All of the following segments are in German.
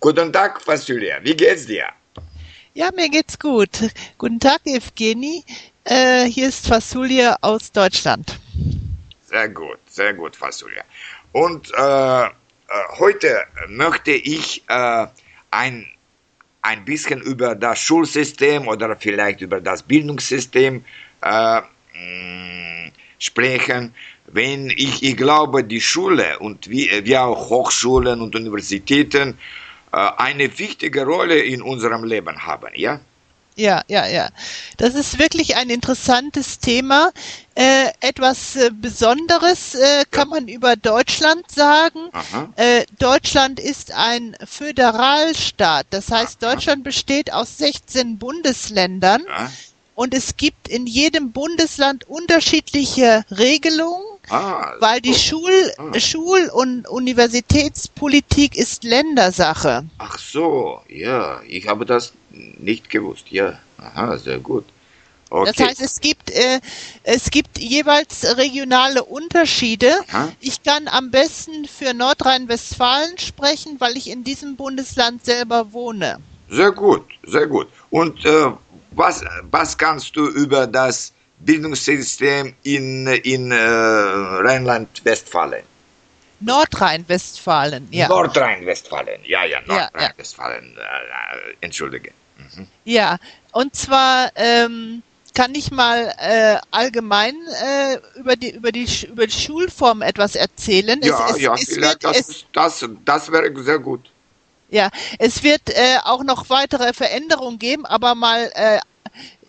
guten Tag, Fasulia. Wie geht's dir? Ja, mir geht's gut. Guten Tag, Evgeny. Äh, hier ist Fasulia aus Deutschland. Sehr gut, sehr gut, Fasulia. Und äh, äh, heute möchte ich äh, ein, ein bisschen über das Schulsystem oder vielleicht über das Bildungssystem äh, mh, sprechen. Wenn ich, ich glaube, die Schule und wie, wie auch Hochschulen und Universitäten äh, eine wichtige Rolle in unserem Leben haben, ja? Ja, ja, ja. Das ist wirklich ein interessantes Thema. Äh, etwas äh, Besonderes äh, kann man über Deutschland sagen. Äh, Deutschland ist ein Föderalstaat. Das heißt, Aha. Deutschland besteht aus 16 Bundesländern. Ja. Und es gibt in jedem Bundesland unterschiedliche Regelungen Ah, weil die Schul, ah. Schul- und Universitätspolitik ist Ländersache. Ach so, ja, ich habe das nicht gewusst. Ja, aha, sehr gut. Okay. Das heißt, es gibt, äh, es gibt jeweils regionale Unterschiede. Aha. Ich kann am besten für Nordrhein-Westfalen sprechen, weil ich in diesem Bundesland selber wohne. Sehr gut, sehr gut. Und äh, was, was kannst du über das Bildungssystem in, in äh, Rheinland-Westfalen. Nordrhein-Westfalen, ja. Nordrhein-Westfalen, ja, ja, Nordrhein-Westfalen, ja, ja. Äh, entschuldige. Mhm. Ja, und zwar ähm, kann ich mal äh, allgemein äh, über, die, über, die, über die Schulform etwas erzählen. Ja, es, es, ja, es wird, das, das, das wäre sehr gut. Ja, es wird äh, auch noch weitere Veränderungen geben, aber mal äh,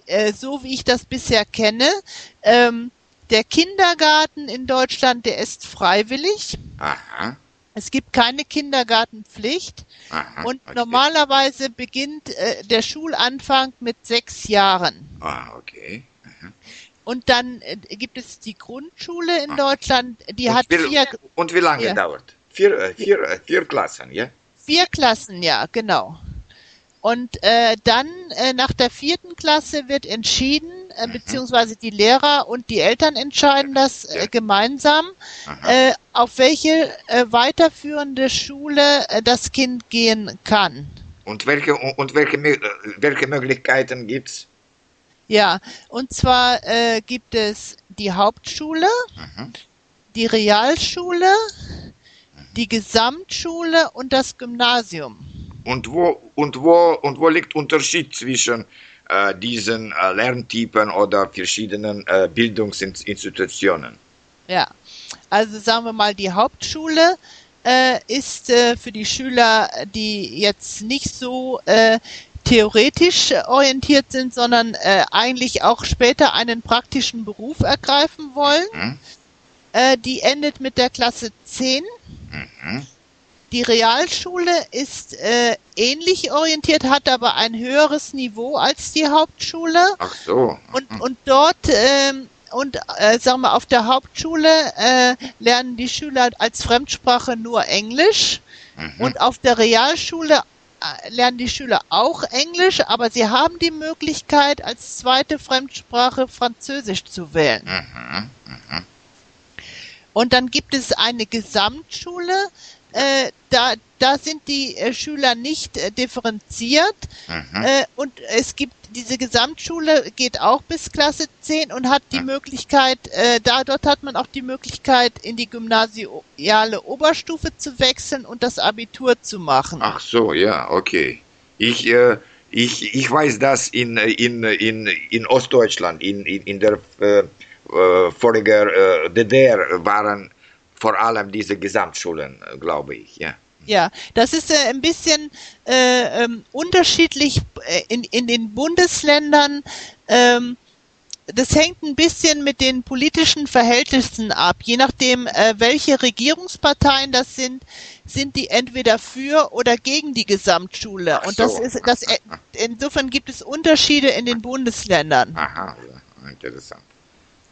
äh, so wie ich das bisher kenne, ähm, der Kindergarten in Deutschland, der ist freiwillig. Aha. Es gibt keine Kindergartenpflicht Aha, und okay. normalerweise beginnt äh, der Schulanfang mit sechs Jahren. Ah, okay. Aha. Und dann äh, gibt es die Grundschule in ah. Deutschland, die und hat wie, vier. Und wie lange ja. dauert? Vier, äh, vier, äh, vier Klassen, ja? Vier Klassen, ja, genau. Und äh, dann äh, nach der vierten Klasse wird entschieden, äh, mhm. beziehungsweise die Lehrer und die Eltern entscheiden das äh, gemeinsam, äh, auf welche äh, weiterführende Schule äh, das Kind gehen kann. Und welche, und welche, äh, welche Möglichkeiten gibt's? Ja, und zwar äh, gibt es die Hauptschule, mhm. die Realschule, die Gesamtschule und das Gymnasium. Und wo, und wo, und wo liegt Unterschied zwischen äh, diesen äh, Lerntypen oder verschiedenen äh, Bildungsinstitutionen? Ja, also sagen wir mal, die Hauptschule äh, ist äh, für die Schüler, die jetzt nicht so äh, theoretisch orientiert sind, sondern eigentlich auch später einen praktischen Beruf ergreifen wollen. Mhm. die endet mit der Klasse 10. Mhm. Die Realschule ist äh, ähnlich orientiert, hat aber ein höheres Niveau als die Hauptschule. Ach so. Und, und dort ähm, und äh, sagen wir auf der Hauptschule äh, lernen die Schüler als Fremdsprache nur Englisch mhm. und auf der Realschule äh, lernen die Schüler auch Englisch, aber sie haben die Möglichkeit als zweite Fremdsprache Französisch zu wählen. Mhm. Mhm. Und dann gibt es eine Gesamtschule, äh, da, da sind die äh, Schüler nicht äh, differenziert mhm. äh, und es gibt diese Gesamtschule geht auch bis Klasse 10 und hat die mhm. Möglichkeit, äh, da dort hat man auch die Möglichkeit, in die gymnasiale Oberstufe zu wechseln und das Abitur zu machen. Ach so, ja, okay. Ich, äh, ich, ich weiß das in, in, in, in Ostdeutschland, in, in, in der äh, äh, vorigen äh, DDR waren vor allem diese Gesamtschulen, äh, glaube ich, ja. Ja, das ist äh, ein bisschen äh, ähm, unterschiedlich äh, in, in den Bundesländern. Ähm, das hängt ein bisschen mit den politischen Verhältnissen ab. Je nachdem, äh, welche Regierungsparteien das sind, sind die entweder für oder gegen die Gesamtschule. So. Und das ist, das, äh, insofern gibt es Unterschiede in den Bundesländern. Aha, interessant.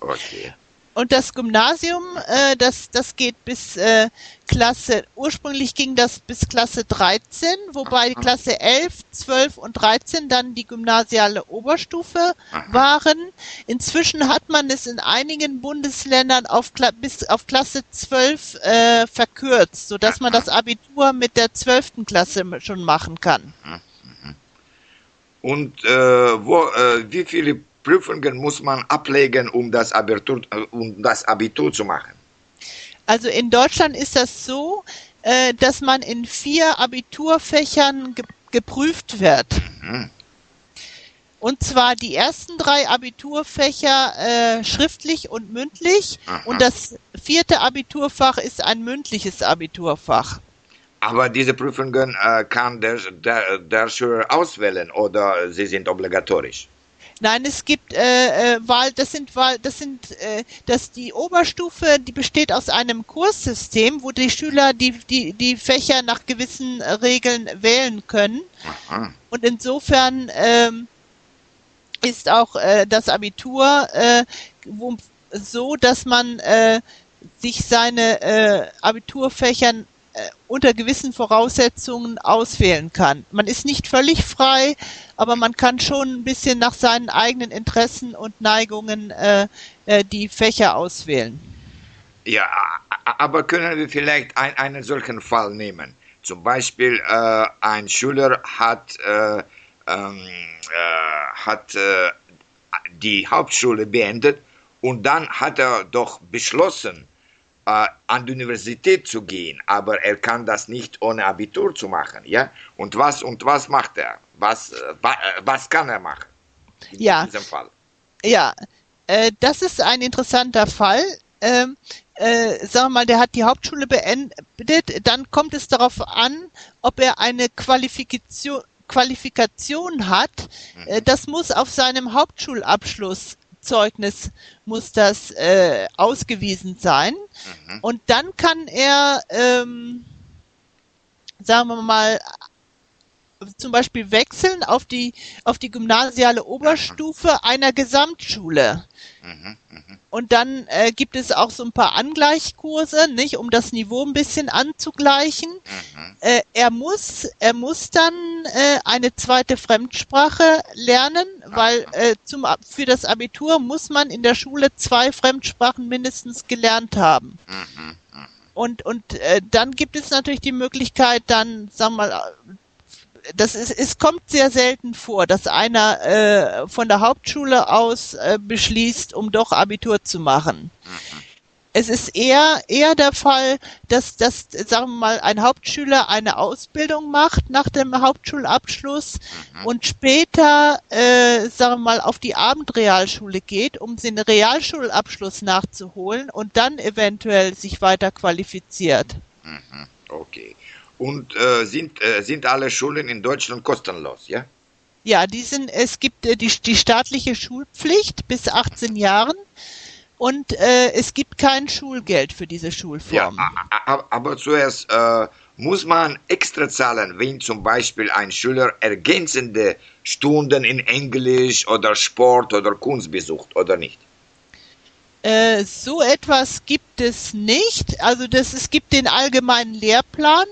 Okay. und das Gymnasium, äh, das, das geht bis äh, Klasse, ursprünglich ging das bis Klasse 13, wobei die Klasse 11, 12 und 13 dann die gymnasiale Oberstufe waren. Inzwischen hat man es in einigen Bundesländern auf, Kla bis auf Klasse 12 äh, verkürzt, sodass man das Abitur mit der 12. Klasse schon machen kann. Und äh, wo, äh, wie viele Prüfungen muss man ablegen, um das Abitur, um das Abitur zu machen? Also in Deutschland ist das so, äh, dass man in vier Abiturfächern ge geprüft wird. Mhm. Und zwar die ersten drei Abiturfächer äh, schriftlich und mündlich Aha. und das vierte Abiturfach ist ein mündliches Abiturfach. Aber diese Prüfungen äh, kann der, der, der Schüler auswählen oder sie sind obligatorisch? Nein, es gibt äh, äh, Wahl, das sind Wahl, das sind, äh, dass die Oberstufe, die besteht aus einem Kurssystem, wo die Schüler die die die Fächer nach gewissen Regeln wählen können. Aha. Und insofern ähm, ist auch äh, das Abitur äh, wo, so, dass man äh, sich seine äh, Abiturfächer äh, unter gewissen Voraussetzungen auswählen kann. Man ist nicht völlig frei, aber man kann schon ein bisschen nach seinen eigenen Interessen und Neigungen äh, äh, die Fächer auswählen. Ja, aber können wir vielleicht ein, einen solchen Fall nehmen? Zum Beispiel äh, ein Schüler hat, äh, ähm, äh, hat die Hauptschule beendet und dann hat er doch beschlossen, äh, an die Universität zu gehen, aber er kann das nicht ohne Abitur zu machen, ja? Und was und was macht er? Was äh, äh was kann er machen? In ja. diesem Fall. Ja, äh, das ist ein interessanter Fall. Ähm, äh, sagen wir mal, der hat die Hauptschule beendet, dann kommt es darauf an, ob er eine Qualifikation Qualifikation hat, äh, mhm. das muss auf seinem Hauptschulabschluss Zeugnis muss das äh, ausgewiesen sein. Mhm. Und dann kann er, ähm, sagen wir mal, zum Beispiel wechseln auf die, auf die gymnasiale Oberstufe einer Gesamtschule. Mhm, mh. Und dann äh, gibt es auch so ein paar Angleichkurse, nicht, um das Niveau ein bisschen anzugleichen. Mhm. Äh, er muss, er muss dann äh, eine zweite Fremdsprache lernen, weil äh, zum für das Abitur muss man in der Schule zwei Fremdsprachen mindestens gelernt haben. Mhm. mhm. Und und äh, dann gibt es natürlich die Möglichkeit, dann, sagen wir mal, das ist, es kommt sehr selten vor, dass einer äh, von der Hauptschule aus äh, beschließt, um doch Abitur zu machen. Mhm. Es ist eher eher der Fall, dass dass sagen wir mal ein Hauptschüler eine Ausbildung macht nach dem Hauptschulabschluss mhm. und später äh, sagen wir mal auf die Abendrealschule geht, um den Realschulabschluss nachzuholen und dann eventuell sich weiter qualifiziert. Mhm. Okay und äh, sind, äh, sind alle Schulen in Deutschland kostenlos, ja? Ja, die sind, es gibt äh, die, die staatliche Schulpflicht bis 18 Jahren und äh, es gibt kein Schulgeld für diese Schulform. Ja, aber zuerst äh, muss man extra zahlen, wenn zum Beispiel ein Schüler ergänzende Stunden in Englisch oder Sport oder Kunst besucht, oder nicht? Äh, so etwas gibt es nicht. Also das, es gibt den allgemeinen Lehrplan.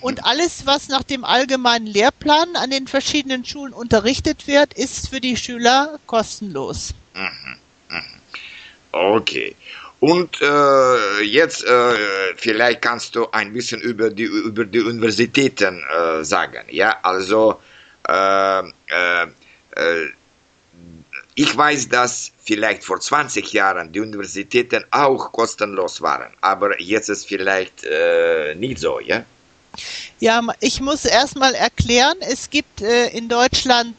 Und alles, was nach dem allgemeinen Lehrplan an den verschiedenen Schulen unterrichtet wird, ist für die Schüler kostenlos. Mhm. Mhm. Okay. Und äh, jetzt äh, vielleicht kannst du ein bisschen über die über die Universitäten äh, sagen. Ja, also äh, äh, äh, ich weiß, dass vielleicht vor 20 Jahren die Universitäten auch kostenlos waren, aber jetzt ist vielleicht nicht so, ja? Ja, ich muss erstmal erklären, es gibt äh, in Deutschland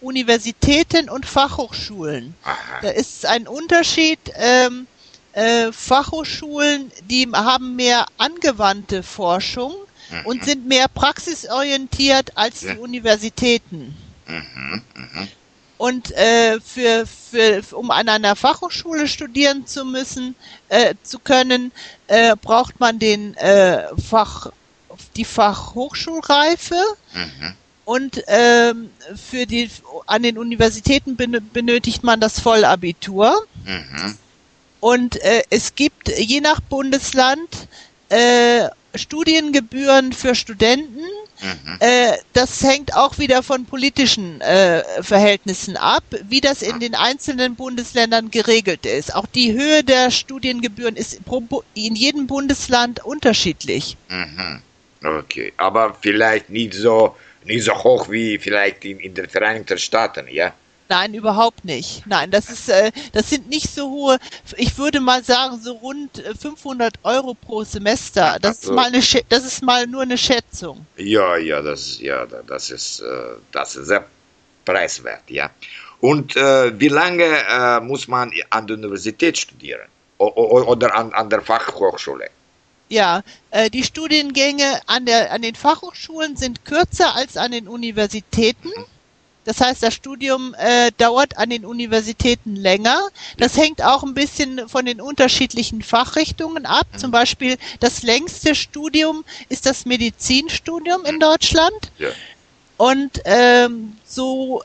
Universitäten und Fachhochschulen. Aha. Da ist ein Unterschied. Ähm, äh, Fachhochschulen, die haben mehr angewandte Forschung mhm. und sind mehr praxisorientiert als ja. die Universitäten. Mhm. Mhm. Und äh, für, für, um an einer Fachhochschule studieren zu müssen, äh, zu können, äh, braucht man den äh, Fach die Fachhochschulreife mhm. und ähm, für die an den Universitäten benötigt man das Vollabitur. Mhm. Und äh, es gibt je nach Bundesland äh, Studiengebühren für Studenten. Mhm. Äh, das hängt auch wieder von politischen äh, Verhältnissen ab, wie das in den einzelnen Bundesländern geregelt ist. Auch die Höhe der Studiengebühren ist in jedem Bundesland unterschiedlich. Mhm. Okay, aber vielleicht nicht so nicht so hoch wie vielleicht in, in den Vereinigten Staaten, ja? Nein, überhaupt nicht. Nein, das ist, äh, das sind nicht so hohe. Ich würde mal sagen so rund 500 äh, Euro pro Semester. Das also, ist mal eine, das ist mal nur eine Schätzung. Ja, ja, das, ja, das ist, äh, das ist sehr preiswert, ja. Und äh, wie lange äh, muss man an der Universität studieren o oder an, an der Fachhochschule? Ja, äh, die Studiengänge an, der, an den Fachhochschulen sind kürzer als an den Universitäten. Mhm. Das heißt, das Studium äh, dauert an den Universitäten länger. Das hängt auch ein bisschen von den unterschiedlichen Fachrichtungen ab. Mhm. Zum Beispiel das längste Studium ist das Medizinstudium in Deutschland. Ja. Und ähm, so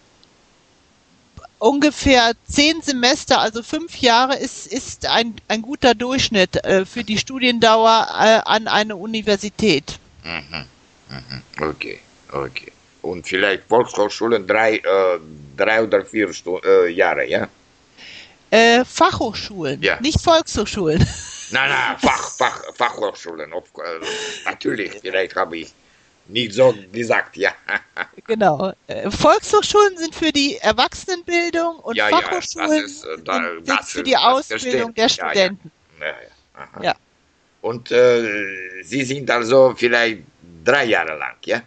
ungefähr zehn Semester, also fünf Jahre, ist, ist ein, ein guter Durchschnitt äh, für die Studiendauer äh, an einer Universität. Mhm. Mhm. Okay, okay und vielleicht Volkshochschulen drei, äh, drei oder vier Stu äh, Jahre, ja? Äh, Fachhochschulen, ja. nicht Volkshochschulen. Nein, nein, Fach, Fach, Fachhochschulen, natürlich, vielleicht habe ich nicht so gesagt, ja. genau. Äh, Volkshochschulen sind für die Erwachsenenbildung und ja, Fachhochschulen ja, ist, äh, da, sind das, für die Ausbildung der Studenten. Ja, ja. ja. Und äh, Sie sind also vielleicht drei Jahre lang, ja?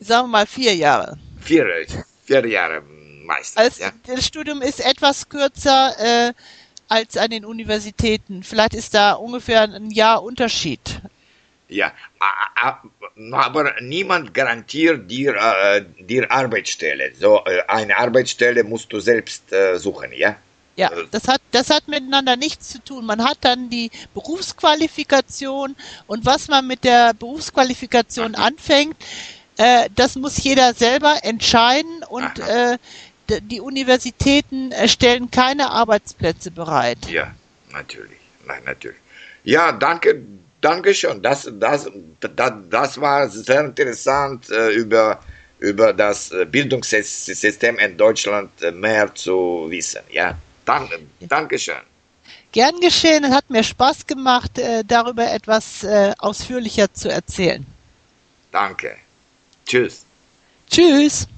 sagen wir mal vier Jahre. Vier, vier Jahre meistens. Also ja. Das Studium ist etwas kürzer äh, als an den Universitäten. Vielleicht ist da ungefähr ein Jahr Unterschied. Ja, aber niemand garantiert dir, äh, dir Arbeitsstelle. So äh, eine Arbeitsstelle musst du selbst äh, suchen, ja? Ja, äh. das hat, das hat miteinander nichts zu tun. Man hat dann die Berufsqualifikation und was man mit der Berufsqualifikation anfängt, äh, das muss jeder selber entscheiden und äh, die Universitäten stellen keine Arbeitsplätze bereit. Ja, natürlich. Nein, natürlich. Ja, danke, danke schon. Das, das, das, das war sehr interessant äh, über über das äh, Bildungssystem in Deutschland äh, mehr zu wissen. Ja, danke, danke schön. Gern geschehen, hat mir Spaß gemacht, darüber etwas ausführlicher zu erzählen. Danke. Tschüss. Tschüss.